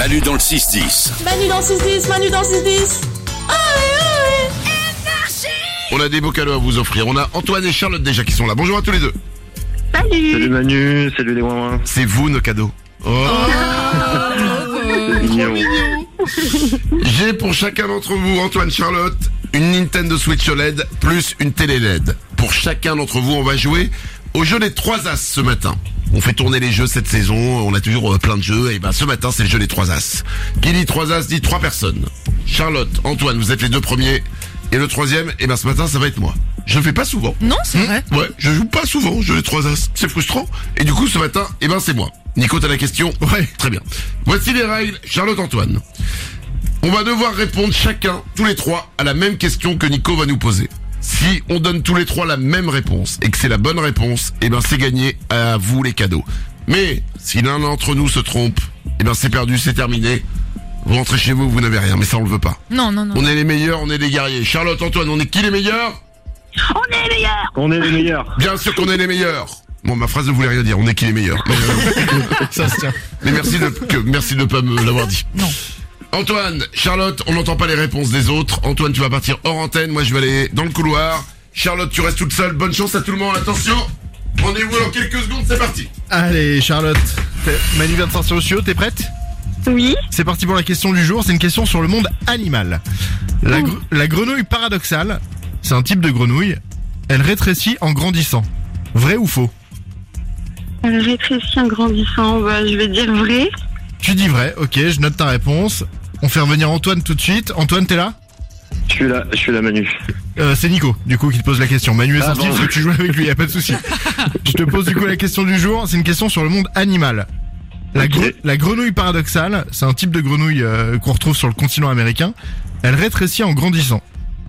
Manu dans le 6-10. Manu dans 6-10, Manu dans 6-10. Ah ouais, On a des beaux cadeaux à vous offrir. On a Antoine et Charlotte déjà qui sont là. Bonjour à tous les deux. Salut Manu, salut les ouin C'est vous nos cadeaux. Oh. Mignon. J'ai pour chacun d'entre vous, Antoine, Charlotte, une Nintendo Switch OLED plus une télé LED. Pour chacun d'entre vous, on va jouer au jeu des trois as ce matin. On fait tourner les jeux cette saison, on a toujours euh, plein de jeux, et ben ce matin c'est le jeu des trois as. Qui dit trois as dit trois personnes. Charlotte, Antoine, vous êtes les deux premiers, et le troisième, et ben ce matin ça va être moi. Je le fais pas souvent. Non, c'est vrai. Ouais, je joue pas souvent au jeu des trois as. C'est frustrant. Et du coup, ce matin, eh ben, c'est moi. Nico, t'as la question? Ouais. Très bien. Voici les règles. Charlotte Antoine. On va devoir répondre chacun, tous les trois, à la même question que Nico va nous poser. Si on donne tous les trois la même réponse et que c'est la bonne réponse, eh ben, c'est gagné à vous les cadeaux. Mais, si l'un d'entre nous se trompe, eh ben, c'est perdu, c'est terminé. Vous rentrez chez vous, vous n'avez rien, mais ça on le veut pas. Non, non, non. On est les meilleurs, on est les guerriers. Charlotte Antoine, on est qui les meilleurs On est les meilleurs. Bien sûr qu'on est les meilleurs. Bon, ma phrase ne voulait rien dire. On est qui les meilleurs? Mais, euh, Ça se tient. mais merci de que, merci de pas me l'avoir dit. Non. Antoine, Charlotte, on n'entend pas les réponses des autres. Antoine, tu vas partir hors antenne. Moi, je vais aller dans le couloir. Charlotte, tu restes toute seule. Bonne chance à tout le monde. Attention. Rendez-vous dans quelques secondes. C'est parti. Allez, Charlotte. Manu vient de sortir au studio, t'es prête? Oui, C'est parti pour la question du jour. C'est une question sur le monde animal. La, gre- la grenouille paradoxale, c'est un type de grenouille. Elle rétrécit en grandissant. Vrai ou faux? Elle rétrécit en grandissant. Bah, je vais dire vrai. Tu dis vrai, ok, je note ta réponse. On fait revenir Antoine tout de suite. Antoine, t'es là Je suis là, je suis là Manu. Euh, c'est Nico, du coup, qui te pose la question. Manu est Ah sorti bon. parce que tu joues avec lui, y a pas de souci. Je te pose du coup la question du jour. C'est une question sur le monde animal. La, Ok. gre- la grenouille paradoxale, c'est un type de grenouille euh, qu'on retrouve sur le continent américain. Elle rétrécit en grandissant.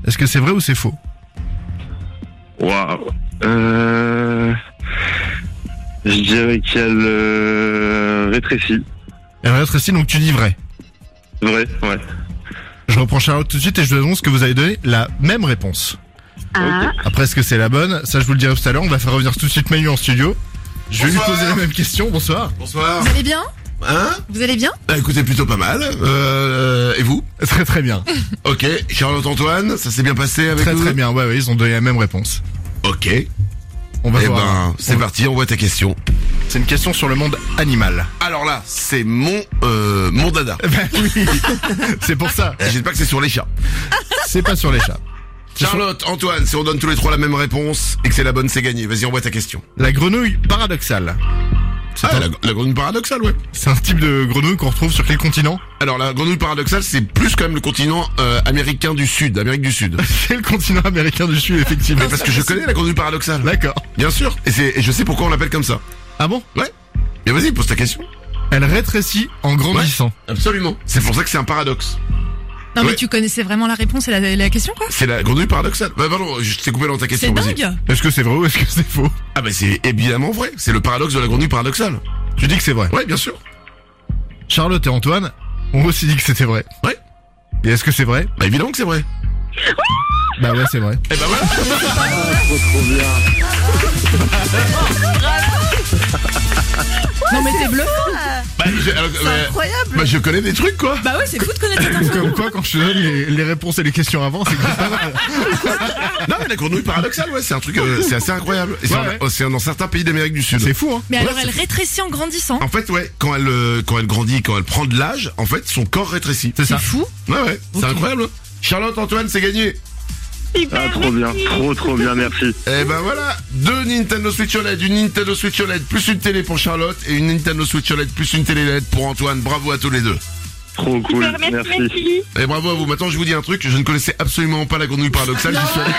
Est-ce que c'est vrai ou c'est faux Waouh. Euh... Je dirais qu'elle euh, rétrécit. Elle rétrécit, donc tu dis vrai. Vrai, ouais. Je reprends Charlotte tout de suite et je vous annonce que vous avez donné la même réponse. Ah, Après, est-ce que c'est la bonne Ça, je vous le dirai tout à l'heure. On va faire revenir tout de suite Manu en studio. Je vais Bonsoir. lui poser la même question. Bonsoir. Bonsoir. Vous allez bien Hein Vous allez bien Bah, écoutez, plutôt pas mal. Euh, et vous Très très bien. Ok. Charlotte Antoine, ça s'est bien passé avec Très vous très bien. Ouais, ouais, ils ont donné la même réponse. Ok. Eh On va voir. ben, c'est On- parti. On voit ta question. C'est une question sur le monde animal. Alors là, c'est mon euh, mon dada. Ben oui, c'est pour ça. J'espère pas que c'est sur les chats. C'est pas sur les chats. Charlotte, Antoine, si on donne tous les trois la même réponse et que c'est la bonne, c'est gagné. Vas-y, envoie ta question. La grenouille paradoxale. C'est Ah, un, la, la grenouille paradoxale, ouais. c'est un type de grenouille qu'on retrouve sur quel continent? Alors la grenouille paradoxale, c'est plus quand même le continent euh, américain du Sud, Amérique du Sud. C'est le continent américain du Sud, effectivement. Mais parce que je connais la grenouille paradoxale. D'accord. Bien sûr. Et je sais pourquoi on l'appelle comme ça. Ah bon? Ouais. Mais vas-y, pose ta question. Elle rétrécit en grandissant. Absolument. C'est pour ça que c'est un paradoxe. Non, mais tu connaissais vraiment la réponse et la, la question, quoi? C'est la grenouille paradoxale. Bah pardon, je t'ai coupé dans ta question. C'est vas-y. dingue Est-ce que c'est vrai ou est-ce que c'est faux? Ah bah c'est évidemment vrai. C'est le paradoxe de la grenouille paradoxale. Tu dis que c'est vrai. Ouais, bien sûr. Charlotte et Antoine ont aussi dit que c'était vrai. Ouais. Et est-ce que c'est vrai? Bah évidemment que c'est vrai. Bah ouais, c'est vrai. Eh bah voilà. Trop trop bien. Non, mais t'es bluffant Bah, alors, euh, incroyable bah, je connais des trucs quoi. Bah ouais, c'est fou de connaître cette info Comme quoi, quand je te donne les, les réponses et les questions avant, c'est que c'est pas mal. Non mais la grenouille paradoxale, ouais, c'est un truc, euh, c'est assez incroyable. Et c'est Ouais, en- ouais. oh, c'est dans certains pays d'Amérique du Sud. C'est fou, hein Mais Ouais, alors, c'est elle rétrécit en grandissant En fait, ouais, quand elle, euh, quand elle grandit, quand elle prend de l'âge, en fait, son corps rétrécit. C'est C'est ça. fou Ouais, ouais, c'est incroyable. Charlotte, Antoine, c'est gagné. Super. Ah, trop bien. Trop trop bien, merci. Eh ben voilà, deux Nintendo Switch OLED, une Nintendo Switch OLED plus une télé pour Charlotte et une Nintendo Switch OLED plus une télé LED pour Antoine. Bravo à tous les deux. Trop cool. Super, merci, Merci. merci. Et bravo à vous. Maintenant, je vous dis un truc, je ne connaissais absolument pas la grenouille paradoxale. J'y suis allé,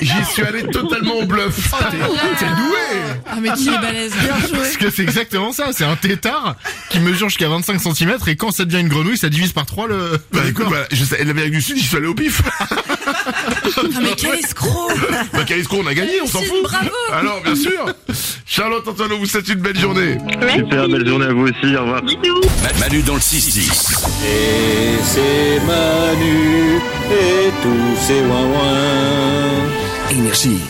j'y suis allé totalement au bluff. T'es doué Ah, mais qui est balèze Parce que c'est exactement ça, c'est un tétard qui mesure jusqu'à 25 cm et quand ça devient une grenouille, ça divise par 3 le... Bah écoute, bah, je sais, l'Amérique du Sud, j'y suis allé au pif. Ah, mais quel escroc Bah Calisco, on a gagné, on s'en fout. bravo. Alors, bien sûr. Charlotte, Antoine, on vous souhaite une belle journée. Merci. Super belle journée à vous aussi. Au revoir. Bisous. Ma- Manu dans le 6-10. Et c'est Manu et tous ses ouin-ouin. Énergie.